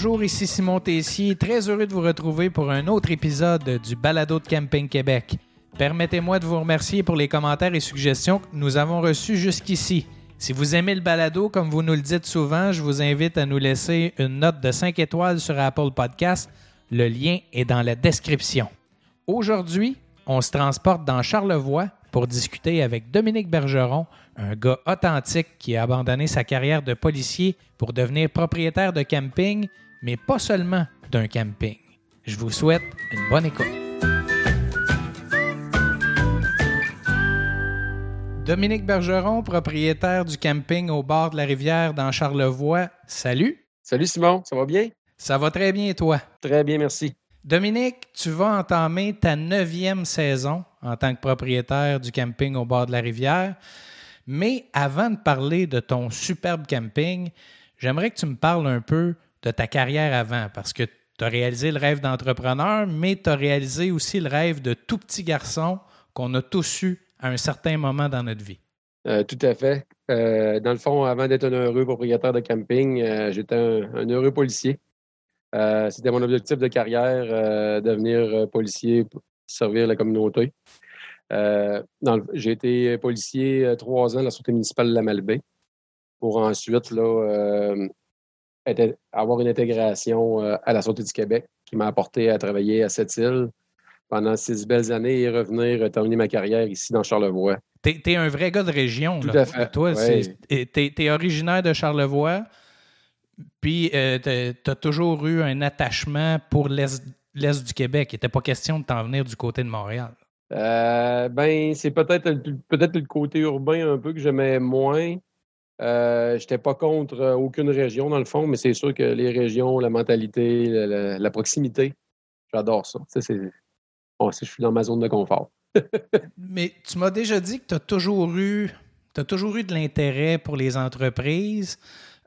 Bonjour, ici Simon Tessier, très heureux de vous retrouver pour un autre épisode du Balado de Camping Québec. Permettez-moi de vous remercier pour les commentaires et suggestions que nous avons reçus jusqu'ici. Si vous aimez le balado, comme vous nous le dites souvent, je vous invite à nous laisser une note de 5 étoiles sur Apple Podcast. Le lien est dans la description. Aujourd'hui, on se transporte dans Charlevoix pour discuter avec Dominique Bergeron, un gars authentique qui a abandonné sa carrière de policier pour devenir propriétaire de camping, mais pas seulement d'un camping. Je vous souhaite une bonne écoute. Dominique Bergeron, propriétaire du camping au bord de la rivière dans Charlevoix. Salut. Salut Simon, ça va bien? Ça va très bien, toi? Très bien, merci. Dominique, tu vas entamer ta neuvième saison en tant que propriétaire du camping au bord de la rivière. Mais avant de parler de ton superbe camping, j'aimerais que tu me parles un peu de ta carrière avant, parce que tu as réalisé le rêve d'entrepreneur, mais tu as réalisé aussi le rêve de tout petit garçon qu'on a tous eu à un certain moment dans notre vie. Euh, tout à fait. Euh, dans le fond, avant d'être un heureux propriétaire de camping, euh, j'étais un, heureux policier. C'était mon objectif de carrière, devenir policier pour servir la communauté. J'ai été policier trois ans à la Sûreté municipale de la Malbaie pour ensuite avoir une intégration à la Sûreté du Québec qui m'a apporté à travailler à cette île pendant six belles années et revenir terminer ma carrière ici dans Charlevoix. Tu es, un vrai gars de région. Tout à fait. Toi, tu es, originaire de Charlevoix, puis tu as toujours eu un attachement pour l'Est du Québec. Il n'était pas question de t'en venir du côté de Montréal. Euh, ben, c'est peut-être peut-être le côté urbain un peu que j'aimais moins. Euh, Je n'étais pas contre euh, aucune région dans le fond, mais c'est sûr que les régions, la mentalité, la, proximité, j'adore ça. c'est, bon, je suis dans ma zone de confort. mais tu m'as déjà dit que tu as toujours eu as toujours eu de l'intérêt pour les entreprises.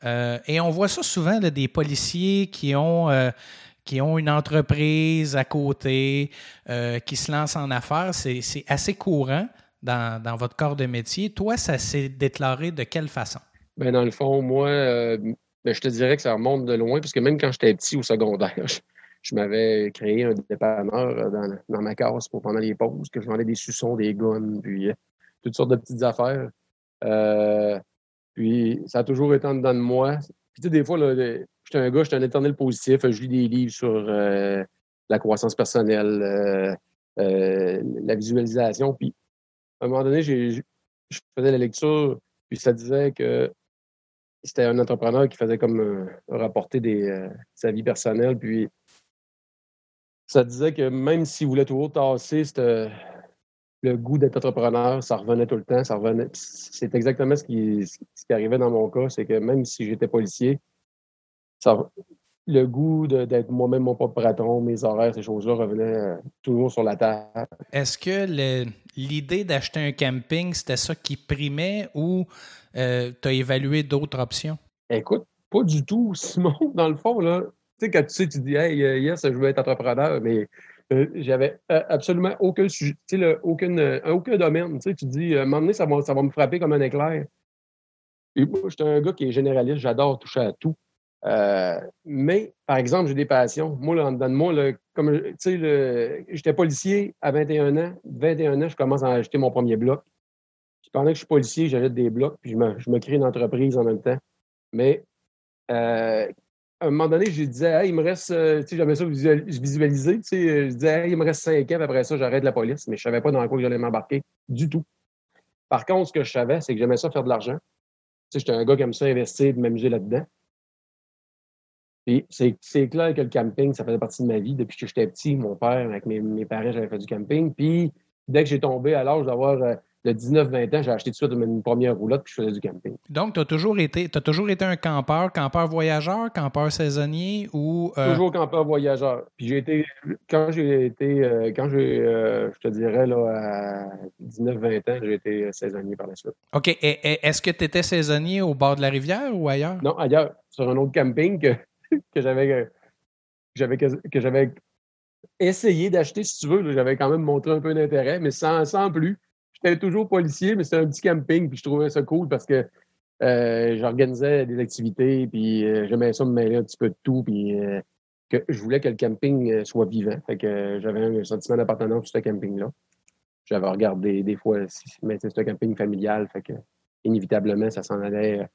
et on voit ça souvent, des policiers qui ont qui ont une entreprise à côté, euh, qui se lancent en affaires. C'est assez courant dans, votre corps de métier. Toi, ça s'est déclaré de quelle façon? Bien, dans le fond, moi, euh, ben, je te dirais que ça remonte de loin, puisque même quand j'étais petit au secondaire, je, m'avais créé un dépanneur euh, dans, ma case pour pendant les pauses, que je vendais des suçons, des guns, puis toutes sortes de petites affaires. puis ça a toujours été en dedans de moi. Puis tu sais, des fois, J'étais un gars, j'étais un éternel positif. Je lis des livres sur euh, la croissance personnelle, euh, euh, la visualisation. Puis, à un moment donné, je faisais la lecture, puis ça disait que c'était un entrepreneur qui faisait comme rapporter des, sa vie personnelle. Puis, ça disait que même s'il voulait toujours tasser le goût d'être entrepreneur, ça revenait tout le temps. Ça revenait. C'est exactement ce qui, ce qui arrivait dans mon cas. C'est que même si j'étais policier, le goût d'être moi-même mon propre patron, mes horaires, ces choses-là revenaient euh, toujours sur la table. Est-ce que l'idée d'acheter un camping, c'était ça qui primait ou euh, tu as évalué d'autres options? Écoute, pas du tout, Simon. Dans le fond, là, tu sais, quand tu sais, tu dis, hey, euh, yes, je veux être entrepreneur, mais j'avais absolument aucun sujet, sais, aucun, domaine. Tu sais, tu dis, à ça va, ça va me frapper comme un éclair. Et moi, j'étais un gars qui est généraliste, j'adore toucher à tout. Euh, mais, par exemple, j'ai des passions. Moi, là, en dedans de moi, comme tu sais, j'étais policier à 21 ans. 21 ans, je commence à acheter mon premier bloc. pendant que je suis policier, j'achète des blocs, puis je me, crée une entreprise en même temps. Mais euh, à un moment donné, je disais, il me reste, euh, tu sais, j'avais ça visualisé, tu sais, je disais, il me reste 5 ans, puis après ça, j'arrête la police, mais je savais pas dans quoi j'allais m'embarquer du tout. Par contre, ce que je savais, c'est que j'aimais ça faire de l'argent. Tu sais, j'étais un gars qui aime ça investir, de m'amuser là-dedans c'est clair que le camping, ça faisait partie de ma vie depuis que j'étais petit. Mon père, avec mes, parents, j'avais fait du camping. Puis dès que j'ai tombé à l'âge d'avoir euh, de 19-20 ans, j'ai acheté tout de suite une première roulotte puis je faisais du camping. Donc, tu as toujours été as toujours été un campeur, campeur voyageur, campeur saisonnier ou. Euh? Toujours campeur voyageur. Puis j'ai été. Quand j'ai été. Euh, quand j'ai. je te dirais, là, à 19-20 ans, j'ai été saisonnier par la suite. OK. Est-ce que tu étais saisonnier au bord de la rivière ou ailleurs? Non, ailleurs. Sur un autre camping que que j'avais que j'avais essayé d'acheter, si tu veux. J'avais quand même montré un peu d'intérêt, mais sans, sans plus. J'étais toujours policier, mais c'était un petit camping, puis je trouvais ça cool parce que j'organisais des activités, puis j'aimais ça me mêler un petit peu de tout, puis que je voulais que le camping soit vivant. Fait que j'avais un sentiment d'appartenance sur ce camping-là. J'avais regardé des fois, mais c'est un camping familial, fait que inévitablement, ça s'en allait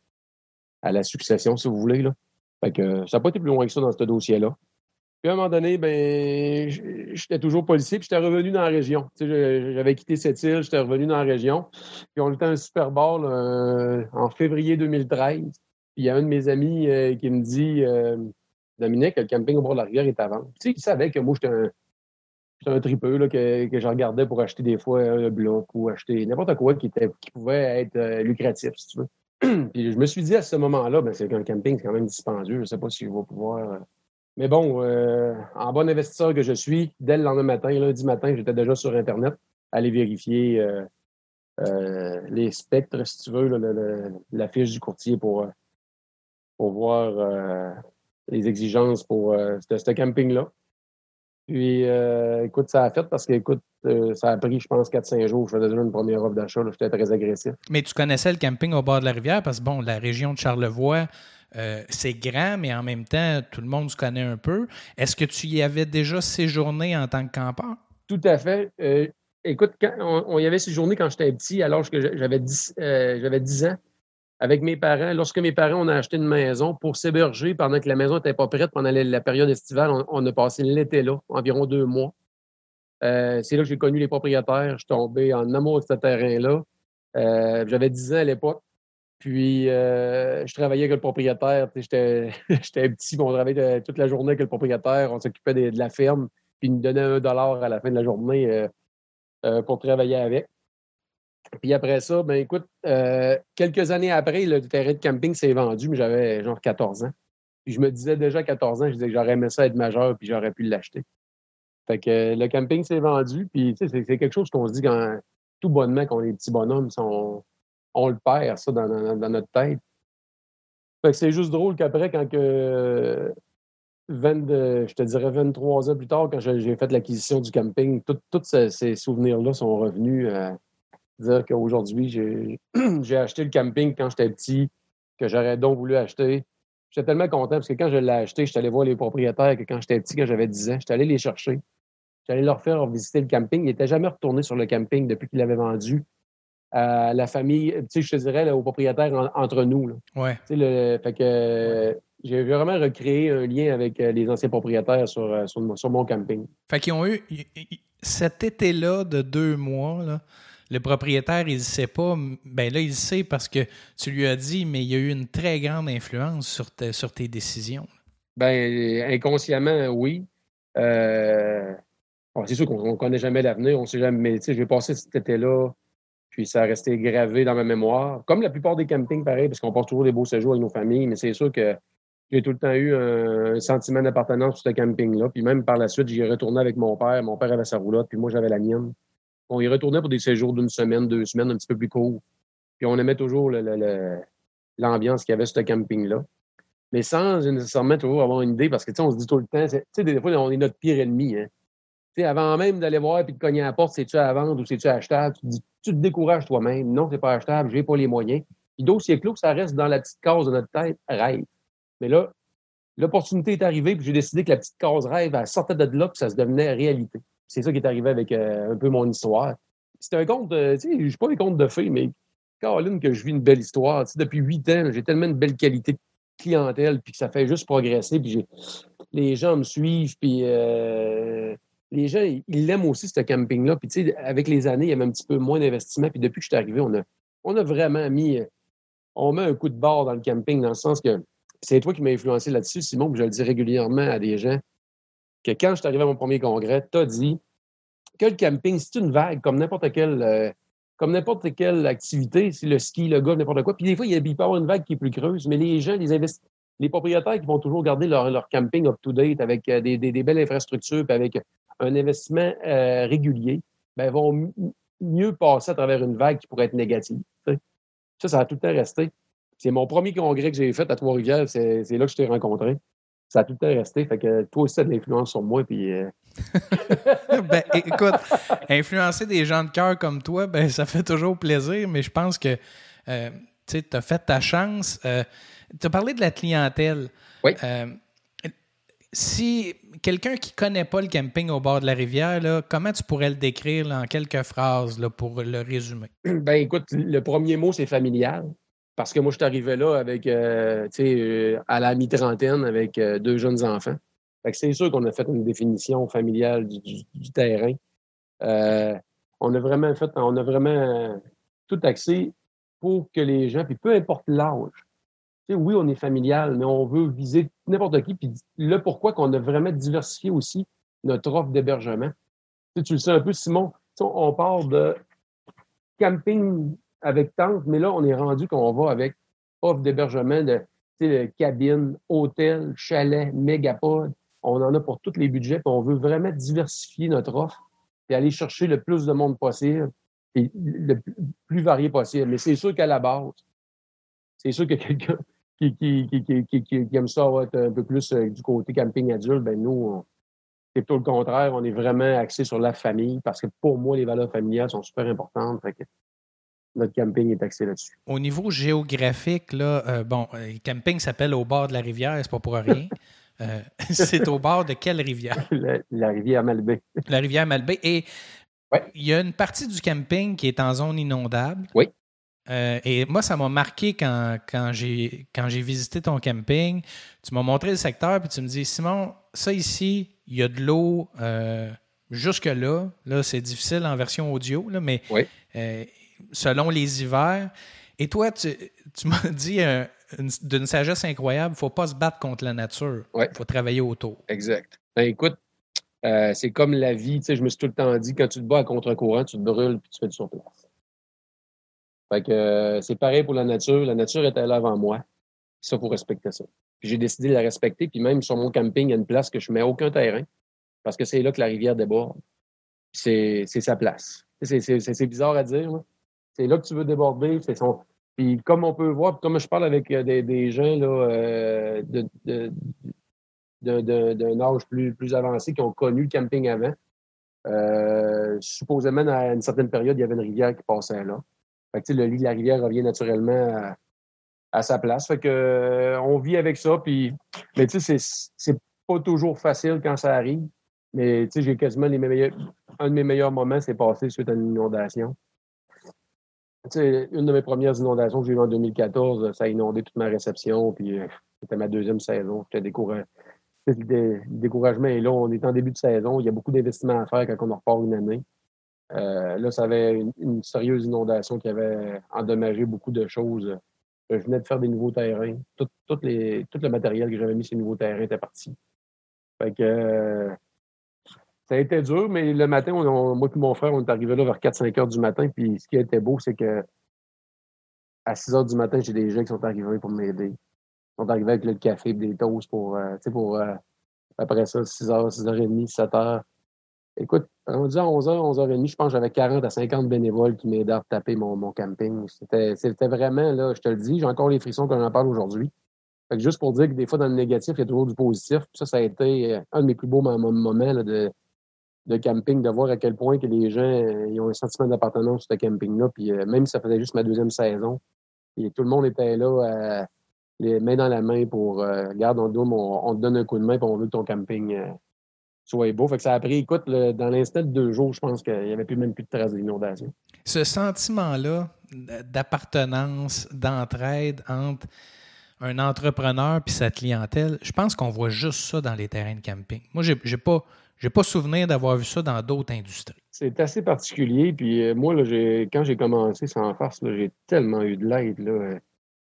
à la succession, si vous voulez. Là. Fait que ça n'a pas été plus loin que ça dans ce dossier-là. Puis à un moment donné, ben, j'étais toujours policier, puis j'étais revenu dans la région. J'avais quitté cette île, j'étais revenu dans la région. Puis on était à un Super Bowl euh, en février 2013. Puis il y a un de mes amis euh, qui me dit euh, Dominique, le camping au bord de la rivière est à vendre. Tu sais, il savait que moi, j'étais un, tripeux que, je regardais pour acheter des fois un bloc ou acheter n'importe quoi qui pouvait être lucratif, si tu veux. Puis je me suis dit à ce moment-là, ben, c'est qu'un camping, c'est quand même dispendieux. Je ne sais pas si je vais pouvoir mais bon, euh, en bon investisseur que je suis, dès le lendemain matin, lundi matin, j'étais déjà sur Internet, aller vérifier euh, euh, les spectres, si tu veux, la fiche du courtier pour, pour voir les exigences pour ce camping-là. Puis, écoute, ça a fait parce que, écoute, ça a pris, je pense, 4-5 jours. Je faisais déjà une première offre d'achat. J'étais très agressif. Mais tu connaissais le camping au bord de la rivière parce que, bon, la région de Charlevoix, euh, c'est grand, mais en même temps, tout le monde se connaît un peu. Est-ce que tu y avais déjà séjourné en tant que campeur? Tout à fait. Euh, écoute, on, y avait séjourné quand j'étais petit, alors que j'avais 10, euh, 10 ans, avec mes parents. Lorsque mes parents ont acheté une maison pour s'héberger pendant que la maison n'était pas prête pendant la, période estivale, on, a passé l'été là, environ deux mois. C'est là que j'ai connu les propriétaires. Je suis tombé en amour de ce terrain-là. j'avais 10 ans à l'époque. Puis, euh, je travaillais avec le propriétaire. J'étais petit, on travaillait toute la journée avec le propriétaire. On s'occupait de, la ferme. Puis, il nous donnait un dollar à la fin de la journée euh, euh, pour travailler avec. Puis après ça, ben écoute, quelques années après, le terrain de camping s'est vendu, mais j'avais genre 14 ans. Puis je me disais déjà à 14 ans, je disais que j'aurais aimé ça être majeur, puis j'aurais pu l'acheter. Fait que le camping s'est vendu, puis c'est quelque chose qu'on se dit quand tout bonnement qu'on est petits bonhommes, on le perd, ça, dans, notre tête. Fait que c'est juste drôle qu'après, quand que 20, je te dirais 23 ans plus tard, quand j'ai fait l'acquisition du camping, tous ces, souvenirs-là sont revenus à dire qu'aujourd'hui, j'ai acheté le camping quand j'étais petit, que j'aurais donc voulu acheter. J'étais tellement content parce que quand je l'ai acheté, je suis allé voir les propriétaires que quand j'étais petit, quand j'avais 10 ans, j'étais allé les chercher. J'allais leur faire visiter le camping. Ils n'étaient jamais retournés sur le camping depuis qu'ils l'avaient vendu à la famille, tu sais, je te dirais, aux propriétaires entre nous. Là. Ouais. Tu sais, fait que j'ai vraiment recréé un lien avec euh, les anciens propriétaires sur, euh, sur, mon camping. Fait qu'ils ont eu cet été-là de deux mois, là, le propriétaire, il ne sait pas. Ben là, il sait parce que tu lui as dit, mais il y a eu une très grande influence sur, sur tes décisions. Ben, inconsciemment, oui. Euh, c'est sûr qu'on ne connaît jamais l'avenir, on sait jamais, mais vais passer cet été-là puis ça a resté gravé dans ma mémoire. Comme la plupart des campings, pareil, parce qu'on passe toujours des beaux séjours avec nos familles, mais c'est sûr que j'ai tout le temps eu un, sentiment d'appartenance sur ce camping-là. Puis même par la suite, j'y retourné avec mon père. Mon père avait sa roulotte, puis moi, j'avais la mienne. On y retournait pour des séjours d'une semaine, deux semaines, un petit peu plus courts. Puis on aimait toujours l'ambiance qu'il y avait sur ce camping-là. Mais sans nécessairement toujours avoir une idée, parce que, on se dit tout le temps, tu sais, des fois, on est notre pire ennemi. Hein avant même d'aller voir et de cogner à la porte, c'est-tu à vendre ou c'est-tu achetable, tu, te décourages toi-même. Non, c'est pas achetable, j'ai pas les moyens. Puis dossier clos, ça reste dans la petite case de notre tête, rêve. Mais là, l'opportunité est arrivée, puis j'ai décidé que la petite case rêve, elle sortait de là, puis ça se devenait réalité. C'est ça qui est arrivé avec euh, un peu mon histoire. C'est un conte, tu sais, je suis pas des contes de fées, mais Caroline, que je vis une belle histoire. depuis huit ans, j'ai tellement de belle qualité de clientèle, puis que ça fait juste progresser, puis les gens me suivent, puis euh, les gens, ils l'aiment aussi, ce camping-là. Puis, tu sais, avec les années, il y avait un petit peu moins d'investissement. Puis, depuis que je suis arrivé, on a, on a vraiment mis. On met un coup de barre dans le camping, dans le sens que c'est toi qui m'as influencé là-dessus, Simon, puis je le dis régulièrement à des gens, que quand je suis arrivé à mon premier congrès, tu as dit que le camping, c'est une vague comme n'importe quelle. Euh, comme n'importe quelle activité, c'est le ski, le golf, n'importe quoi. Puis des fois, il, peut y avoir une vague qui est plus creuse, mais les gens, les les propriétaires qui vont toujours garder leur, leur camping up-to-date avec euh, des, des, des, belles infrastructures, puis avec un investissement euh, régulier, ben, vont mieux passer à travers une vague qui pourrait être négative. Ça, ça a tout le temps resté. C'est mon premier congrès que j'ai fait à Trois-Rivières, c'est là que je t'ai rencontré. Ça a tout le temps resté. Fait que toi aussi, tu as de l'influence sur moi. Puis, euh, ben, écoute, influencer des gens de cœur comme toi, ben, ça fait toujours plaisir, mais je pense que euh, tu as fait ta chance. tu as parlé de la clientèle. Oui. Si quelqu'un qui connaît pas le camping au bord de la rivière, comment tu pourrais le décrire en quelques phrases pour le résumer? Ben écoute, le premier mot, c'est familial. Parce que moi, je suis arrivé là avec, euh, euh, à la mi-trentaine avec euh, deux jeunes enfants. C'est sûr qu'on a fait une définition familiale du, terrain. on a vraiment fait, on a vraiment tout axé pour que les gens, puis peu importe l'âge, oui, on est familial, mais on veut viser n'importe qui. Puis là, pourquoi qu'on a vraiment diversifié aussi notre offre d'hébergement. Tu, le sais un peu, Simon, on part de camping avec tente, mais là, on est rendu qu'on va avec offre d'hébergement de, de cabine, hôtel, chalet, mégapod. On en a pour tous les budgets, puis on veut vraiment diversifier notre offre et aller chercher le plus de monde possible et le plus varié possible. Mais c'est sûr qu'à la base, c'est sûr que quelqu'un qui, qui, qui, qui, aime ça être un peu plus euh, du côté camping adulte, ben nous, c'est plutôt le contraire. On est vraiment axé sur la famille parce que pour moi, les valeurs familiales sont super importantes. Fait que notre camping est axé là-dessus. Au niveau géographique, là, euh, bon, le euh, camping s'appelle au bord de la rivière, c'est pas pour rien. Euh, c'est au bord de quelle rivière? La, rivière Malbé. La rivière Malbé. Et il y a une partie du camping qui est en zone inondable. Oui. Et moi, ça m'a marqué quand, quand j'ai visité ton camping. Tu m'as montré le secteur, puis tu me dis, Simon, ça ici, il y a de l'eau jusque-là. Là, c'est difficile en version audio, là, mais oui selon les hivers. Et toi, tu, m'as dit euh, d'une sagesse incroyable, il ne faut pas se battre contre la nature. Il faut travailler autour. Exact. Ben, écoute, euh, c'est comme la vie. je me suis tout le temps dit, quand tu te bats à contre-courant, tu te brûles puis tu fais du surplace. Fait que euh, c'est pareil pour la nature. La nature était là avant moi. Ça, il faut respecter ça. Puis j'ai décidé de la respecter. Puis même sur mon camping, il y a une place que je ne mets aucun terrain parce que c'est là que la rivière déborde. C'est sa place. C'est bizarre à dire, c'est là que tu veux déborder. Son... Puis comme on peut voir, comme je parle avec euh, des, gens là, euh, d'un âge plus, plus avancé qui ont connu le camping avant, supposément, à une certaine période, il y avait une rivière qui passait là. Fait que, le lit de la rivière revient naturellement à, sa place. Fait que, on vit avec ça. Puis, mais tu sais, c'est pas toujours facile quand ça arrive. Mais tu sais, j'ai quasiment les meilleurs. Un de mes meilleurs moments, c'est passé suite à une inondation une de mes premières inondations que j'ai eues en 2014, ça a inondé toute ma réception, puis euh, c'était ma deuxième saison. J'étais découragé. Le découragement est là. On est en début de saison. Il y a beaucoup d'investissements à faire quand on repart une année. Euh, là, ça avait une, sérieuse inondation qui avait endommagé beaucoup de choses. Je venais de faire des nouveaux terrains. Tout, le matériel que j'avais mis sur les nouveaux terrains était parti. Fait que euh, ça a été dur, mais le matin, moi et mon frère, on est arrivé là vers 4-5 heures du matin. Puis ce qui été beau, c'est que à 6 heures du matin, j'ai des gens qui sont arrivés pour m'aider. Ils sont arrivés avec le café et des toasts pour, euh, pour euh, après ça, 6 h, 6 h 30, 7 h. Écoute, rendu à 11 h, 11 h 30, je pense que j'avais 40 à 50 bénévoles qui m'aidaient à taper mon, camping. C'était vraiment, là, je te le dis, j'ai encore les frissons quand j'en parle aujourd'hui. Fait que juste pour dire que des fois, dans le négatif, il y a toujours du positif. ça, ça a été euh, un de mes plus beaux moments de, camping, de voir à quel point que les gens euh, ont un sentiment d'appartenance sur ce camping-là. Puis euh, même si ça faisait juste ma deuxième saison, et tout le monde était là, euh, les mains dans la main pour regarde, on, on, te donne un coup de main puis on veut que ton camping soit beau. Fait que ça a pris, écoute, dans l'instant de deux jours, je pense qu'il n'y avait plus même plus de traces d'inondation. Ce sentiment-là d'appartenance, d'entraide entre un entrepreneur puis sa clientèle, je pense qu'on voit juste ça dans les terrains de camping. Moi, pas je n'ai pas souvenir d'avoir vu ça dans d'autres industries. C'est assez particulier. Puis euh, moi, là, quand j'ai commencé sans farce, j'ai tellement eu de l'aide.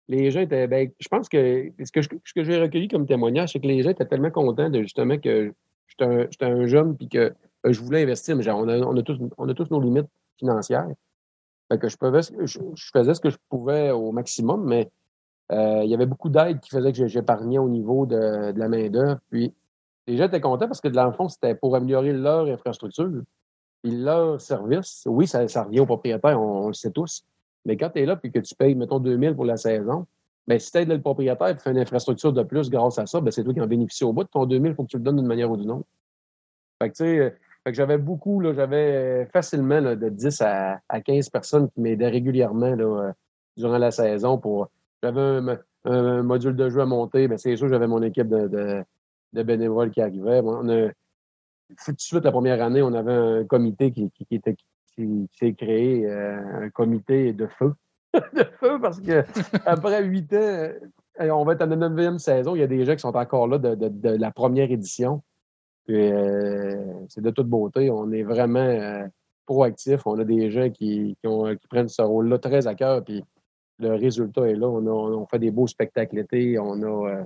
Les gens étaient. Ben, je pense que ce que, ce que j'ai recueilli comme témoignage, c'est que les gens étaient tellement contents de justement que j'étais un, jeune puis que euh, je voulais investir, mais on, a, on, a tous, on a tous nos limites financières. que je, faisais ce que je pouvais au maximum, mais euh, il y avait beaucoup d'aide qui faisait que j'épargnais au niveau de, de la main-d'œuvre. Puis les gens étaient contents parce que, dans le fond, c'était pour améliorer leur infrastructure et leur service. Oui, ça, revient au propriétaire, on, le sait tous. Mais quand tu es là et que tu payes, mettons, 2000 pour la saison, bien, si tu aides le propriétaire et fais une infrastructure de plus grâce à ça, bien, c'est toi qui en bénéficie au bout. Ton 2000, il faut que tu le donnes d'une manière ou d'une autre. Tu sais, j'avais beaucoup, j'avais facilement de 10 à, 15 personnes qui m'aidaient régulièrement là, durant la saison pour. J'avais un, module de jeu à monter, mais c'est sûr j'avais mon équipe de, de, bénévoles qui arrivait. on a, tout de suite, la première année, on avait un comité qui, qui, qui, s'est créé, euh, un comité de feu. de feu, parce que après huit ans, on va être à la neuvième saison. Il y a des gens qui sont encore là de, la première édition. Euh, c'est de toute beauté. On est vraiment euh, proactif. On a des gens qui, prennent ce rôle-là très à cœur. Puis le résultat est là. On, fait des beaux spectacles l'été. On a, euh,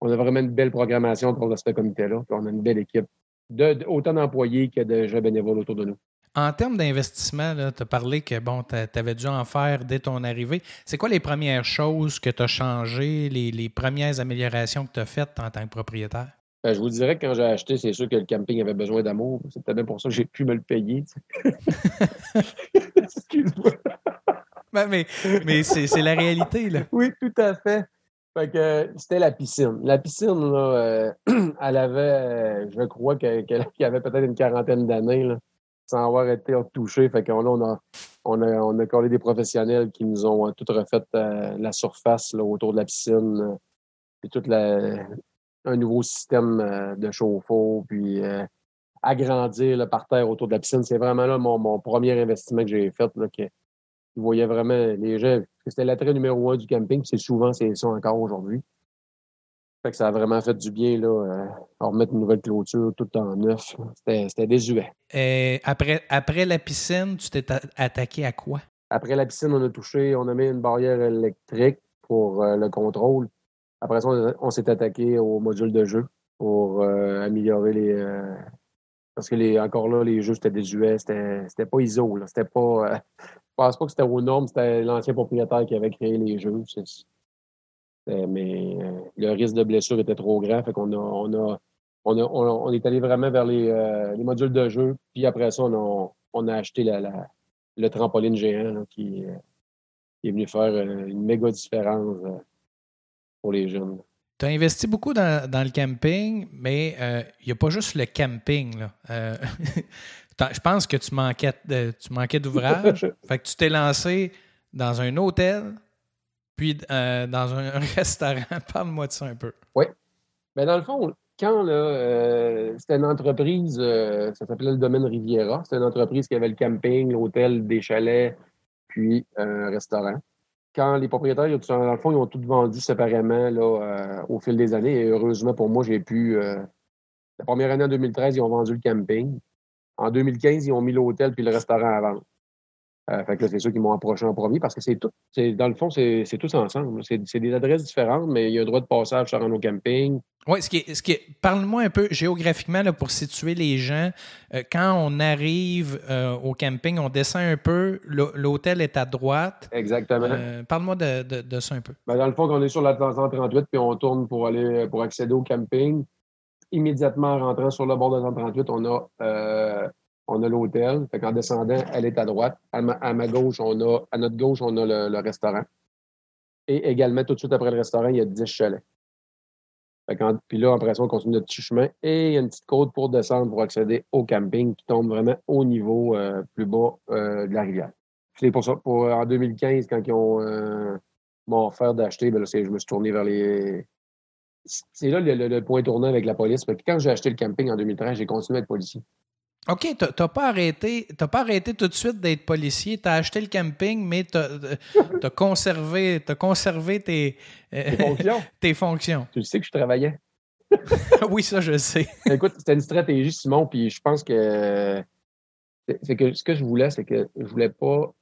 on a vraiment une belle programmation pour ce comité-là. On a une belle équipe, de, autant d'employés que de gens bénévoles autour de nous. En termes d'investissement, tu as parlé que bon, tu avais dû en faire dès ton arrivée. C'est quoi les premières choses que tu as changées, les, premières améliorations que tu as faites en tant que propriétaire? Ben, je vous dirais que quand j'ai acheté, c'est sûr que le camping avait besoin d'amour. C'est peut-être pour ça que j'ai pu me le payer. Excuse-moi. Ben, mais mais c'est la réalité. Là. Oui, tout à fait. Fait que c'était la piscine. La piscine, là, euh, elle avait, euh, je crois qu'elle avait peut-être une quarantaine d'années sans avoir été touché. Fait que là, on a, on a, on a collé des professionnels qui nous ont euh, tout refait euh, la surface là, autour de la piscine. Euh, puis tout la, un nouveau système de chauffe-eau, puis agrandir le parterre autour de la piscine. C'est vraiment là mon, mon, premier investissement que j'ai fait. Là, que, vous voyez vraiment les gens. C'était l'attrait numéro un du camping, c'est souvent c'est ça encore aujourd'hui. Fait que ça a vraiment fait du bien, là, euh, remettre une nouvelle clôture tout en neuf. C'était désuet. Et après, après la piscine, tu t'es attaqué à quoi? Après la piscine, on a touché, on a mis une barrière électrique pour euh, le contrôle. Après ça, on, s'est attaqué au module de jeu pour euh, améliorer les. parce que les, encore là, les jeux, c'était désuet. C'était pas ISO. C'était pas. je pense pas que c'était aux normes, c'était l'ancien propriétaire qui avait créé les jeux. Euh, mais euh, le risque de blessure était trop grand. Fait qu'on a, on a, on, a, on, est allé vraiment vers les, euh, les, modules de jeu. Puis après ça, on a, on a acheté la, la, le trampoline géant qui, est venu faire une méga différence pour les jeunes. Tu as investi beaucoup dans, dans, le camping, mais il n'y a pas juste le camping. Là. je pense que tu manquais, tu manquais d'ouvrage. fait que tu t'es lancé dans un hôtel euh, dans un, restaurant. Parle-moi de ça un peu. Oui. Mais ben, dans le fond, quand euh, c'était une entreprise, euh, ça s'appelait le domaine Riviera. C'était une entreprise qui avait le camping, l'hôtel, des chalets, puis un restaurant. Quand les propriétaires, dans le fond, ils ont tout vendu séparément là, au fil des années. Et heureusement pour moi, j'ai pu. la première année en 2013, ils ont vendu le camping. En 2015, ils ont mis l'hôtel puis le restaurant à vendre. Euh, fait que c'est ceux qui m'ont approché en premier parce que c'est tout. Dans le fond, c'est tous ensemble. C'est des adresses différentes, mais il y a un droit de passage sur un camping. Oui, ce qui ce qui parle-moi un peu géographiquement là, pour situer les gens. Euh, quand on arrive euh, au camping, on descend un peu, l'hôtel est à droite. Exactement. Parle-moi de, de, ça un peu. Ben, dans le fond, on est sur la 138 puis on tourne pour aller pour accéder au camping. Immédiatement en rentrant sur le bord de la 138, on a on a l'hôtel. Fait qu'en descendant, elle est à droite. À ma, gauche, on a, à notre gauche, on a le, restaurant. Et également, tout de suite après le restaurant, il y a 10 chalets. Puis là, après ça, on continue notre petit chemin et il y a une petite côte pour descendre pour accéder au camping qui tombe vraiment au niveau euh, plus bas euh, de la rivière. C'est pour ça, en 2015, quand ils euh, m'ont offert d'acheter, ben je me suis tourné vers les. C'est là le, point tournant avec la police. quand j'ai acheté le camping en 2013, j'ai continué à être policier. OK, tu n'as pas arrêté, pas arrêté tout de suite d'être policier. Tu as acheté le camping, mais tu as, conservé, as conservé tes, fonctions. tes fonctions. Tu sais que je travaillais. oui, ça, je sais. Écoute, c'était une stratégie, Simon, puis je pense que c'est que ce que je voulais, c'est que je voulais pas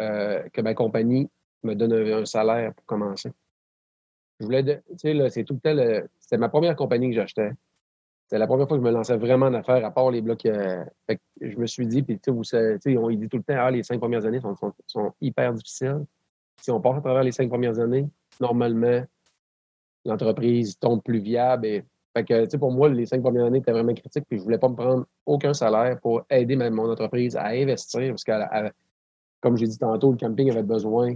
euh, que ma compagnie me donne un, salaire pour commencer. Je voulais, tu sais, c'est tout le temps, c'était ma première compagnie que j'achetais. C'était la première fois que je me lançais vraiment en affaires, à part les blocs. Euh, je me suis dit, puis tu sais, on dit tout le temps, ah, les cinq premières années sont, hyper difficiles. Si on passe à travers les cinq premières années, normalement, l'entreprise tombe plus viable. Et, fait que, pour moi, les cinq premières années étaient vraiment critiques, puis je voulais pas me prendre aucun salaire pour aider mon entreprise à investir, parce que, comme j'ai dit tantôt, le camping avait besoin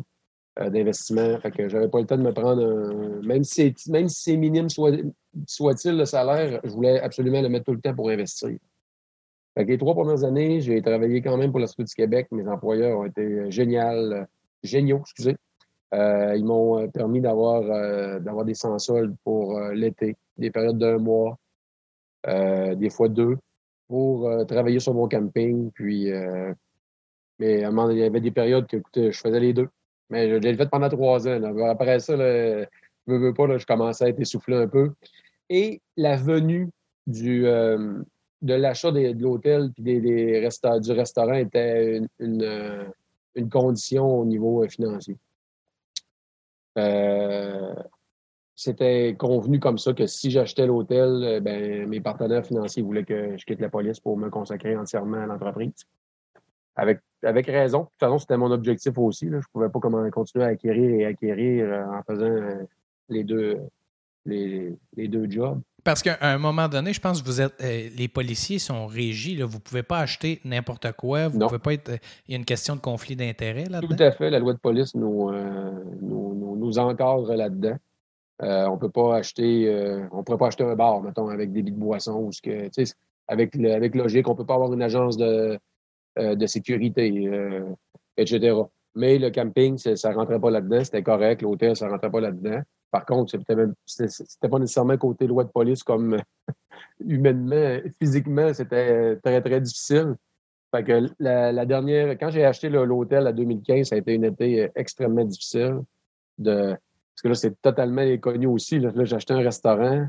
euh, d'investissement. Fait que j'avais pas le temps de me prendre un. Même si c'est, même si minime soit, soit-il le salaire, je voulais absolument le mettre tout le temps pour investir. Fait que les trois premières années, j'ai travaillé quand même pour la Société du Québec. Mes employeurs ont été géniaux. géniaux, excusez. ils m'ont permis d'avoir d'avoir des sans-soldes pour l'été, des périodes d'un mois, des fois deux, pour travailler sur mon camping. Puis, mais il y avait des périodes que je faisais les deux. Mais je l'ai fait pendant trois ans. Après ça, je ne veux pas, je commençais à être essoufflé un peu. Et la venue du, euh, de l'achat de l'hôtel et des, du restaurant était une, euh, une, condition au niveau euh, financier. C'était convenu comme ça que si j'achetais l'hôtel, ben, mes partenaires financiers voulaient que je quitte la police pour me consacrer entièrement à l'entreprise. Avec, avec raison. De toute façon, c'était mon objectif aussi. Je ne pouvais pas comment continuer à acquérir et acquérir en faisant les deux, les, les deux jobs. Parce qu'à un moment donné, je pense que vous êtes, euh, les policiers sont régis. Là. Vous ne pouvez pas acheter n'importe quoi. Vous pouvez pas être. Euh, il y a une question de conflit d'intérêts là-dedans. Tout à fait. La loi de police nous, euh, nous, nous, encadre là-dedans. on peut pas acheter. on ne pourrait pas acheter un bar, mettons, avec des billes de boisson ou ce que. Avec, avec logique, on ne peut pas avoir une agence de, de sécurité, etc. Mais le camping, ça ne rentrait pas là-dedans. C'était correct. L'hôtel, ça ne rentrait pas là-dedans. Par contre, c'était pas nécessairement côté loi de police comme humainement, physiquement, c'était très, très difficile. Fait que la, dernière, quand j'ai acheté l'hôtel à 2015, ça a été une été extrêmement difficile. De, parce que là, c'est totalement inconnu aussi. Là, j'ai acheté un restaurant,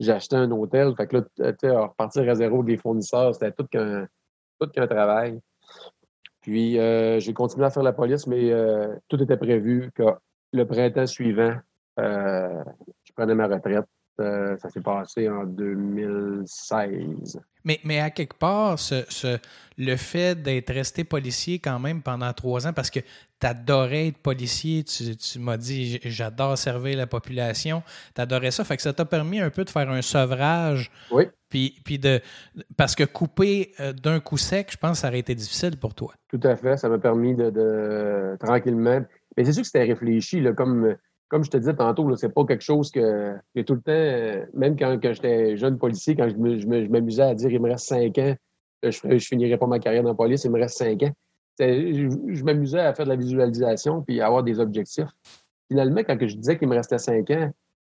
j'ai acheté un hôtel. Fait que là, repartir à zéro des fournisseurs, c'était tout qu'un tout qu'un travail. Puis euh, j'ai continué à faire la police, mais euh, tout était prévu que le printemps suivant, euh, je prenais ma retraite. Euh, ça s'est passé en 2016. Mais, mais à quelque part, ce, le fait d'être resté policier quand même pendant trois ans, parce que tu adorais être policier, tu, m'as dit j'adore servir la population, tu adorais ça, fait que ça t'a permis un peu de faire un sevrage. Oui. Puis, puis de, parce que couper euh, d'un coup sec, je pense que ça aurait été difficile pour toi. Tout à fait, ça m'a permis de, de, tranquillement. Mais c'est sûr que c'était réfléchi, là, comme comme je te disais tantôt, c'est pas quelque chose que, tout le temps, euh, même quand, j'étais jeune policier, quand je, m'amusais à dire il me reste cinq ans, je, je finirais pas ma carrière dans la police, il me reste cinq ans. Je, m'amusais à faire de la visualisation puis à avoir des objectifs. Finalement, quand je disais qu'il me restait cinq ans,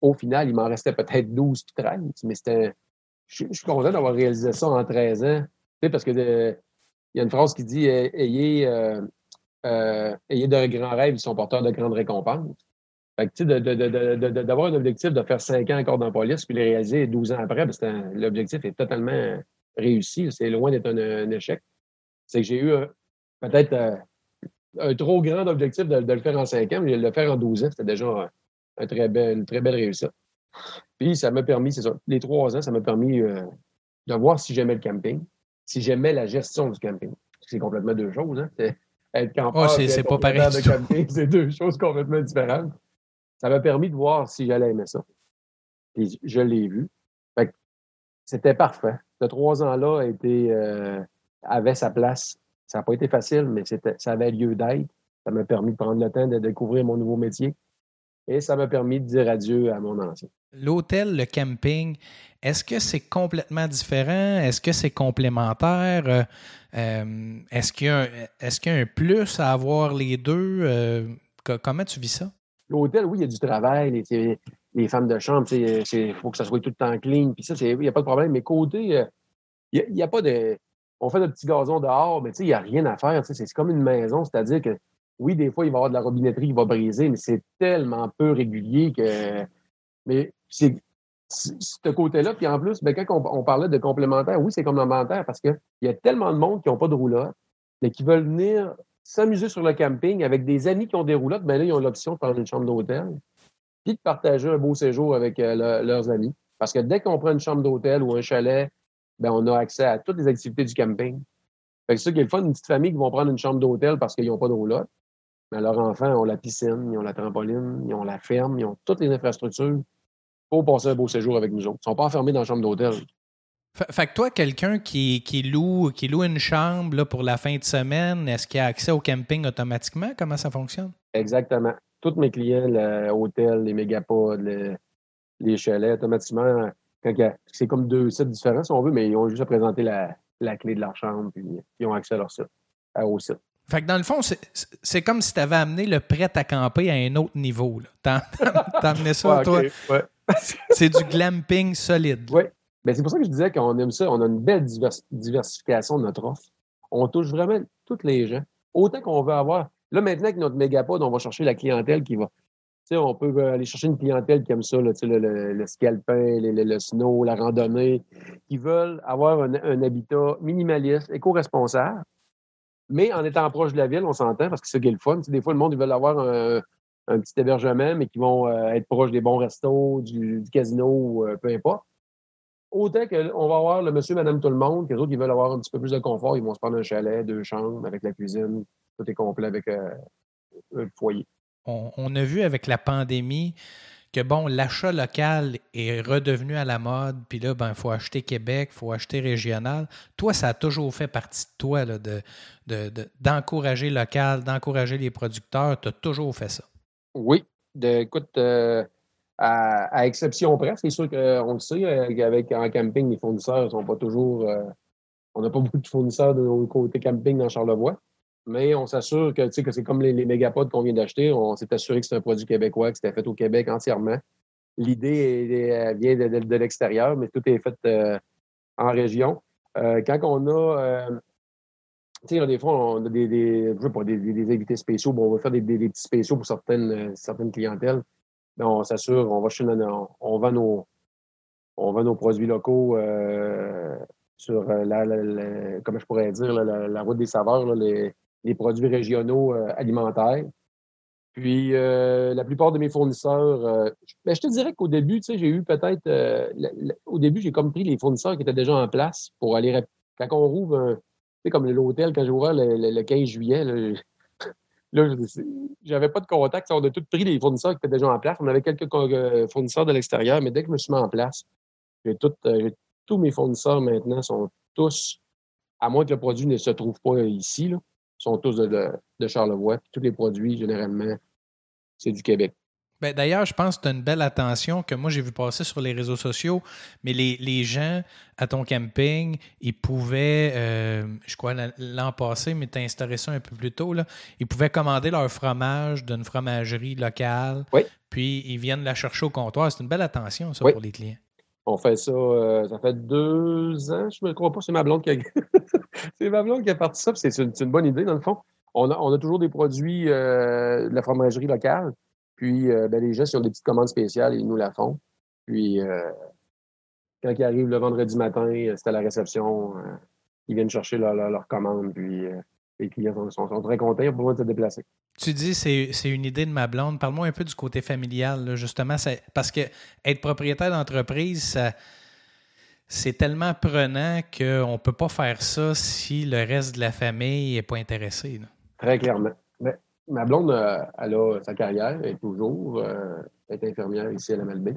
au final, il m'en restait peut-être 12 puis 13. Mais c'était. Je, suis content d'avoir réalisé ça en 13 ans. Tu sais, parce que il y a une phrase qui dit Ayez, euh, euh, ayez de grands rêves, ils sont porteurs de grandes récompenses. Fait que, d'avoir un objectif de faire cinq ans encore dans la police, puis les réaliser 12 ans après, l'objectif est totalement réussi. C'est loin d'être un, échec. C'est que j'ai eu peut-être euh, un trop grand objectif de, le faire en cinq ans, mais de le faire en 12 ans, c'était déjà un très une très belle réussite. Puis ça m'a permis, c'est ça, les trois ans, ça m'a permis euh, de voir si j'aimais le camping, si j'aimais la gestion du camping. C'est complètement deux choses. Hein? Être campeur oh, c'est pas pareil. De camping, c'est deux choses complètement différentes ça m'a permis de voir si j'allais aimer ça. Et je l'ai vu. C'était parfait. Ce trois ans-là euh, avait sa place. Ça n'a pas été facile, mais ça avait lieu d'être. Ça m'a permis de prendre le temps de découvrir mon nouveau métier. Et ça m'a permis de dire adieu à mon ancien. L'hôtel, le camping, est-ce que c'est complètement différent? Est-ce que c'est complémentaire? Euh, euh, est-ce qu'il y, a un plus à avoir les deux? comment tu vis ça? L'hôtel, oui, il y a du travail, les, femmes de chambre, il faut que ça soit tout le temps clean, puis ça, il n'y a pas de problème. Mais côté, euh, il n'y a, pas de. On fait de petits gazons dehors, mais il n'y a rien à faire. C'est comme une maison, c'est-à-dire que oui, des fois, il va y avoir de la robinetterie qui va briser, mais c'est tellement peu régulier que. Mais c'est ce côté-là. Puis en plus, ben, quand on, parlait de complémentaire, oui, c'est complémentaire parce qu'il y a tellement de monde qui n'ont pas de roulotte, mais qui veulent venir s'amuser sur le camping avec des amis qui ont des roulottes, ben là, ils ont l'option de prendre une chambre d'hôtel puis de partager un beau séjour avec euh, leurs amis. Parce que dès qu'on prend une chambre d'hôtel ou un chalet, ben, on a accès à toutes les activités du camping. C'est ça qui est le fun, une petite famille qui vont prendre une chambre d'hôtel parce qu'ils n'ont pas de roulotte. Mais leurs enfants ont la piscine, ils ont la trampoline, ils ont la ferme, ils ont toutes les infrastructures pour passer un beau séjour avec nous autres. Ils ne sont pas enfermés dans la chambre d'hôtel. Fait, que toi, quelqu'un qui, qui, loue, qui loue une chambre là, pour la fin de semaine, est-ce qu'il a accès au camping automatiquement? Comment ça fonctionne? Exactement. Tous mes clients, l'hôtel, les mégapodes, les, chalets, automatiquement, c'est comme deux sites différents si on veut, mais ils ont juste à présenter la, clé de leur chambre puis ils ont accès à leur site, au site. Fait que dans le fond, c'est comme si tu avais amené le prêt à camper à un autre niveau. T'as amené ça, toi. c'est du glamping solide. Oui. Ben, c'est pour ça que je disais qu'on aime ça. On a une belle diversification de notre offre. On touche vraiment toutes les gens. Autant qu'on veut avoir. Là, maintenant, avec notre mégapod, on va chercher la clientèle qui va. Tu sais, on peut aller chercher une clientèle qui aime ça, le, le, le, scalpin, le, snow, la randonnée, qui veulent avoir un, un habitat minimaliste, éco-responsable, mais en étant proche de la ville, on s'entend, parce que c'est ça qui est le fun. des fois, le monde, ils veulent avoir un, petit hébergement, mais qui vont euh, être proches des bons restos, du, casino, euh, peu importe. Autant qu'on va avoir le monsieur, madame, tout le monde, que les autres, ils veulent avoir un petit peu plus de confort. Ils vont se prendre un chalet, deux chambres, avec la cuisine. Tout est complet avec euh, le foyer. on, a vu avec la pandémie que bon, l'achat local est redevenu à la mode, puis là, ben, il faut acheter Québec, il faut acheter régional. Toi, ça a toujours fait partie de toi, là, de, d'encourager local, d'encourager les producteurs. Tu as toujours fait ça. Oui. écoute, euh, à, exception près, c'est sûr qu'on le sait, euh, avec en camping, les fournisseurs ne sont pas toujours. Euh, on n'a pas beaucoup de fournisseurs de côté camping dans Charlevoix mais on s'assure que, que c'est comme les, les mégapods qu'on vient d'acheter. On s'est assuré que c'est un produit québécois, que c'était fait au Québec entièrement. L'idée vient de, l'extérieur, mais tout est fait euh, en région. Euh, quand on a, euh, tu sais, des fois, on a des, des, des, invités spéciaux. Bon, on va faire des, petits spéciaux pour certaines, certaines clientèles. Mais on s'assure, on va on, vend nos, on vend nos produits locaux sur la, comment je pourrais dire, la, route des saveurs, les, produits régionaux euh, alimentaires. Puis euh, la plupart de mes fournisseurs, euh, ben, je te dirais qu'au début, tu sais, j'ai eu peut-être, au début, j'ai comme pris les fournisseurs qui étaient déjà en place pour aller, quand on rouvre un, tu sais, comme l'hôtel, quand j'ai ouvert le, 15 juillet, là j'avais pas de contact. On a tous pris les fournisseurs qui étaient déjà en place. On avait quelques fournisseurs de l'extérieur, mais dès que je me suis mis en place, j'ai tous mes fournisseurs maintenant sont tous, à moins que le produit ne se trouve pas ici, sont tous de, Charlevoix. Tous les produits, généralement, c'est du Québec. Ben, d'ailleurs, je pense que tu as une belle attention que moi j'ai vu passer sur les réseaux sociaux, mais les, gens à ton camping, ils pouvaient, euh, je crois l'an passé, mais tu as instauré ça un peu plus tôt, là, ils pouvaient commander leur fromage d'une fromagerie locale, oui. puis ils viennent la chercher au comptoir. C'est une belle attention, ça, pour les clients. On fait ça, euh, ça fait deux ans, je ne me crois pas, c'est ma blonde qui a, c'est ma blonde qui a parti ça, c'est une, une, bonne idée dans le fond. On a, on a toujours des produits euh, de la fromagerie locale, puis euh, ben, les gens, s'ils ont des petites commandes spéciales, ils nous la font. Puis quand ils arrivent le vendredi matin, c'est à la réception, ils viennent chercher leur, leur, commande, puis les clients sont, sont, très contents, ils ont besoin de se déplacer. Tu dis c'est c'est une idée de ma blonde. Parle-moi un peu du côté familial, justement. Parce que être propriétaire d'entreprise, c'est tellement prenant qu'on ne peut pas faire ça si le reste de la famille n'est pas intéressé. Très clairement. Ma blonde, euh, elle a sa carrière, elle est toujours, euh, elle est infirmière ici à la Malbaie.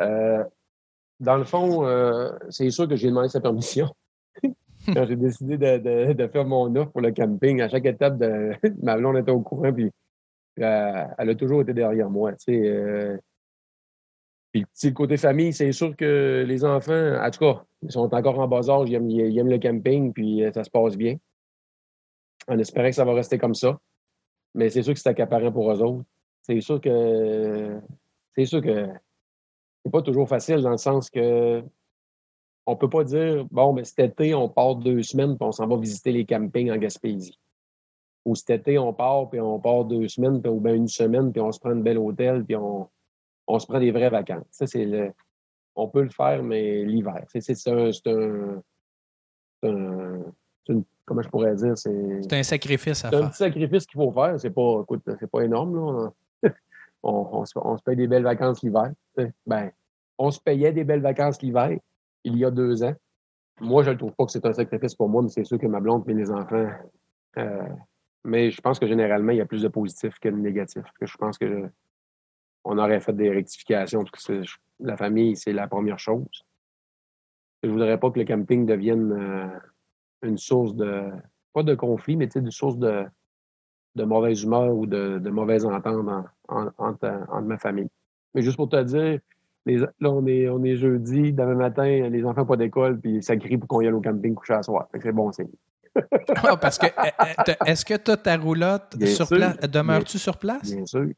Euh, dans le fond, c'est sûr que j'ai demandé sa permission. quand j'ai décidé de, de, faire mon offre pour le camping, à chaque étape, de, ma blonde était au courant, puis elle, a toujours été derrière moi. Euh, puis le côté famille, c'est sûr que les enfants, en tout cas, ils sont encore en bas âge, ils aiment, le camping, puis ça se passe bien. En espérant que ça va rester comme ça. Mais c'est sûr que c'est accaparant pour eux autres. C'est sûr que c'est sûr que c'est pas toujours facile dans le sens que on peut pas dire, bon, mais cet été, on part deux semaines, puis on s'en va visiter les campings en Gaspésie. Ou cet été, on part, puis on part deux semaines, puis, ou bien une semaine, puis on se prend un bel hôtel, puis on, on se prend des vraies vacances. Ça, c'est le, on peut le faire, mais l'hiver. C'est un, un, comment je pourrais dire, c'est un sacrifice à faire. C'est un petit sacrifice qu'il faut faire. C'est pas, écoute, c'est pas énorme. Là. on, on, se, on, se, paye des belles vacances l'hiver. Ben, on se payait des belles vacances l'hiver il y a deux ans. Moi, je ne trouve pas que c'est un sacrifice pour moi, mais c'est sûr que ma blonde et les enfants. Euh, mais je pense que généralement, il y a plus de positifs que de négatifs. je pense que on aurait fait des rectifications parce que la famille, c'est la première chose. Je ne voudrais pas que le camping devienne euh, une source de, pas de conflit, mais une source de, de mauvaise humeur ou de, de mauvaise entente entre ma famille. Mais juste pour te dire, là, on est, on est jeudi, demain matin, les enfants pas d'école, puis ça crie pour qu'on y aille au camping coucher à soir. C'est bon c'est Ah, parce que est-ce que tu as ta roulotte sur place? Demeures-tu sur place? Bien sûr.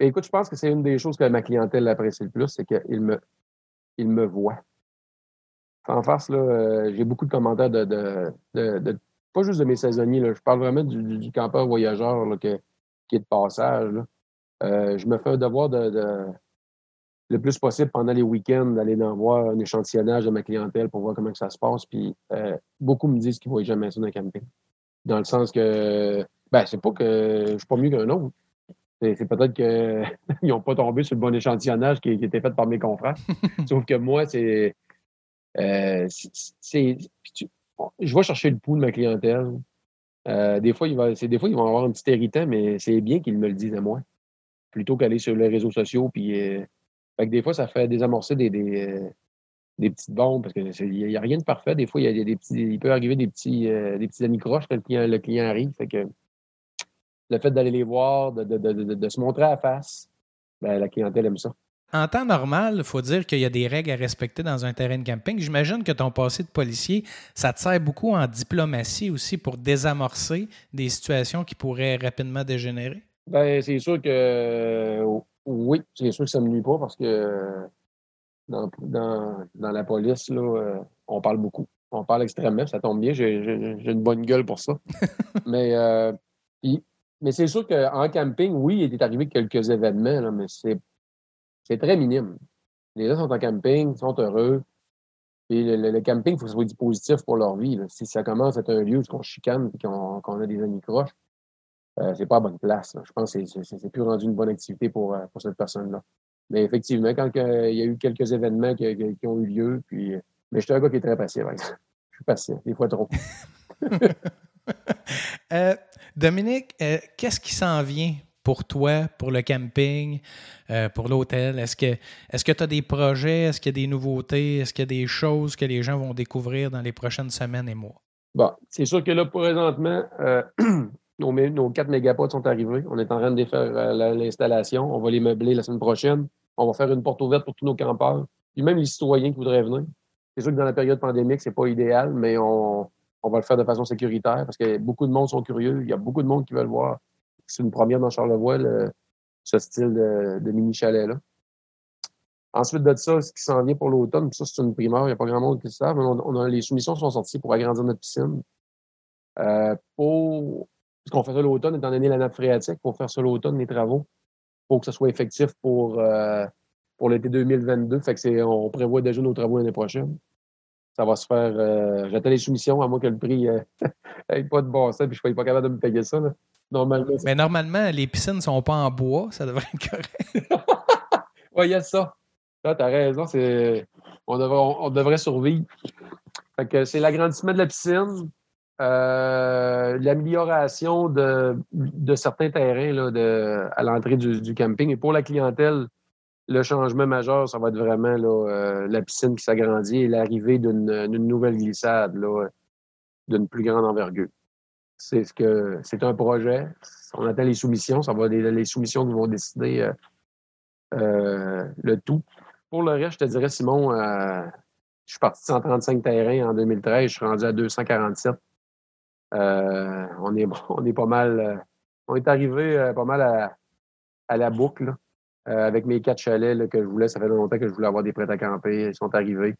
écoute, je pense que c'est une des choses que ma clientèle apprécie le plus, c'est qu'il me, il me voit. En face, là, j'ai beaucoup de commentaires de, de, pas juste de mes saisonniers, là, je parle vraiment du, campeur voyageur là, qui est de passage. je me fais un devoir de, le plus possible pendant les week-ends d'aller en voir un échantillonnage de ma clientèle pour voir comment ça se passe. Puis euh, beaucoup me disent qu'ils ne voient jamais ça dans un camping. Dans le sens que ben, c'est pas que je suis pas mieux qu'un autre. C'est peut-être qu'ils n'ont pas tombé sur le bon échantillonnage qui, qui était fait par mes confrères. Sauf que moi, c'est. Euh, je vais chercher le pouls de ma clientèle. Euh, des, fois, ils vont avoir un petit irritant, mais c'est bien qu'ils me le disent à moi. Plutôt qu'aller sur les réseaux sociaux puis que des fois, ça fait désamorcer des, euh, petites bombes parce qu'il n'y a, rien de parfait. Des fois, il, peut arriver des petits, euh, des petits quand le client, arrive. Le fait d'aller les voir, de, se montrer à la face, ben, la clientèle aime ça. En temps normal, il faut dire qu'il y a des règles à respecter dans un terrain de camping. J'imagine que ton passé de policier, ça te sert beaucoup en diplomatie aussi pour désamorcer des situations qui pourraient rapidement dégénérer? Ben, c'est sûr que oui, c'est sûr que ça ne me nuit pas parce que dans, la police, là, euh, on parle beaucoup. On parle extrêmement, ça tombe bien, j'ai une bonne gueule pour ça. mais euh, mais c'est sûr qu'en camping, oui, il est arrivé quelques événements, mais c'est très minime. Les gens sont en camping, sont heureux. Et le, camping, il faut que ce soit du positif pour leur vie. Si ça commence à être un lieu où on chicane et qu'on a des amis croches, euh, c'est pas à bonne place. Je pense que c'est plus rendu une bonne activité pour, euh, pour cette personne-là. Mais effectivement, quand il y a eu quelques événements qui, ont eu lieu, puis. Mais je suis un gars qui est très patient, Je suis patient, des fois trop. Euh, Dominique, qu'est-ce qui s'en vient pour toi, pour le camping, pour l'hôtel? Est-ce que que tu as des projets? Est-ce qu'il y a des nouveautés? Est-ce qu'il y a des choses que les gens vont découvrir dans les prochaines semaines et mois? Bon, c'est sûr que là, présentement, Nos, nos 4 mégapods sont arrivés. On est en train de défaire euh, l'installation. On va les meubler la semaine prochaine. On va faire une porte ouverte pour tous nos campeurs. Puis même les citoyens qui voudraient venir. C'est sûr que dans la période pandémique, c'est pas idéal, mais on, va le faire de façon sécuritaire parce que beaucoup de monde sont curieux. Il y a beaucoup de monde qui veulent voir. C'est une première dans Charlevoix, ce style de, mini-chalet-là. Ensuite de ça, ce qui s'en vient pour l'automne, ça, c'est une primeur, il n'y a pas grand monde qui le savent, mais on, a, les soumissions sont sorties pour agrandir notre piscine. Euh, pour qu'on fait ça l'automne, étant donné la nappe phréatique, pour faire ça l'automne, les travaux, pour que ce soit effectif pour, euh, pour l'été 2022. Fait que on prévoit déjà nos travaux l'année prochaine. Ça va se faire. Euh, J'attends les soumissions, à moins que le prix n'ait euh, pas de sens, puis je ne suis pas capable de me payer ça. Normalement. Mais normalement, les piscines ne sont pas en bois, ça devrait être correct. oui, il y a ça. Tu as raison, on devrait, on devrait survivre. Fait que c'est l'agrandissement de la piscine, euh, l'amélioration de, de, certains terrains là, de, à l'entrée du, camping. Et pour la clientèle, le changement majeur, ça va être vraiment là, euh, la piscine qui s'agrandit et l'arrivée d'une nouvelle glissade d'une plus grande envergure. C'est ce que c'est un projet. On attend les soumissions. Ça va les, les soumissions qui vont décider euh, le tout. Pour le reste, je te dirais, Simon, je suis parti de 135 terrains en 2013, je suis rendu à 247. Euh, on, est, on est pas mal. Euh, on est arrivé euh, pas mal à, la boucle. avec mes quatre chalets que je voulais, ça fait longtemps que je voulais avoir des prêts à camper. Ils sont arrivés.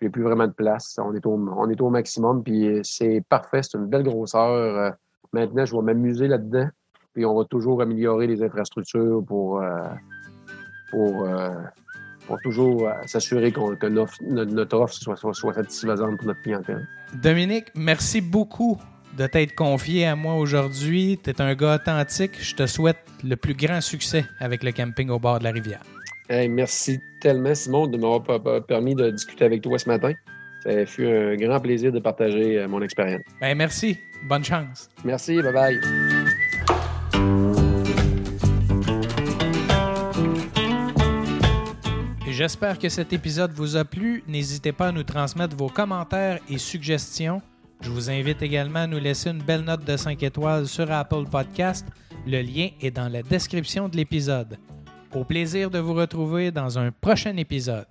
J'ai plus vraiment de place. On est au, maximum. Puis c'est parfait. C'est une belle grosseur. maintenant, je vais m'amuser là-dedans. Puis on va toujours améliorer les infrastructures pour, pour, pour toujours s'assurer que notre, offre soit, soit satisfaisante pour notre clientèle. Dominique, merci beaucoup de t'être confié à moi aujourd'hui. Tu es un gars authentique. Je te souhaite le plus grand succès avec le camping au bord de la rivière. Merci tellement, Simon, de m'avoir permis de discuter avec toi ce matin. Ça fut un grand plaisir de partager euh, mon expérience. Ben, merci. Bonne chance. Merci. Bye bye. J'espère que cet épisode vous a plu. N'hésitez pas à nous transmettre vos commentaires et suggestions je vous invite également à nous laisser une belle note de 5 étoiles sur Apple Podcast. Le lien est dans la description de l'épisode. Au plaisir de vous retrouver dans un prochain épisode.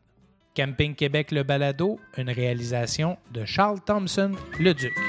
Camping Québec Le Balado, une réalisation de Charles Thompson, le Duc.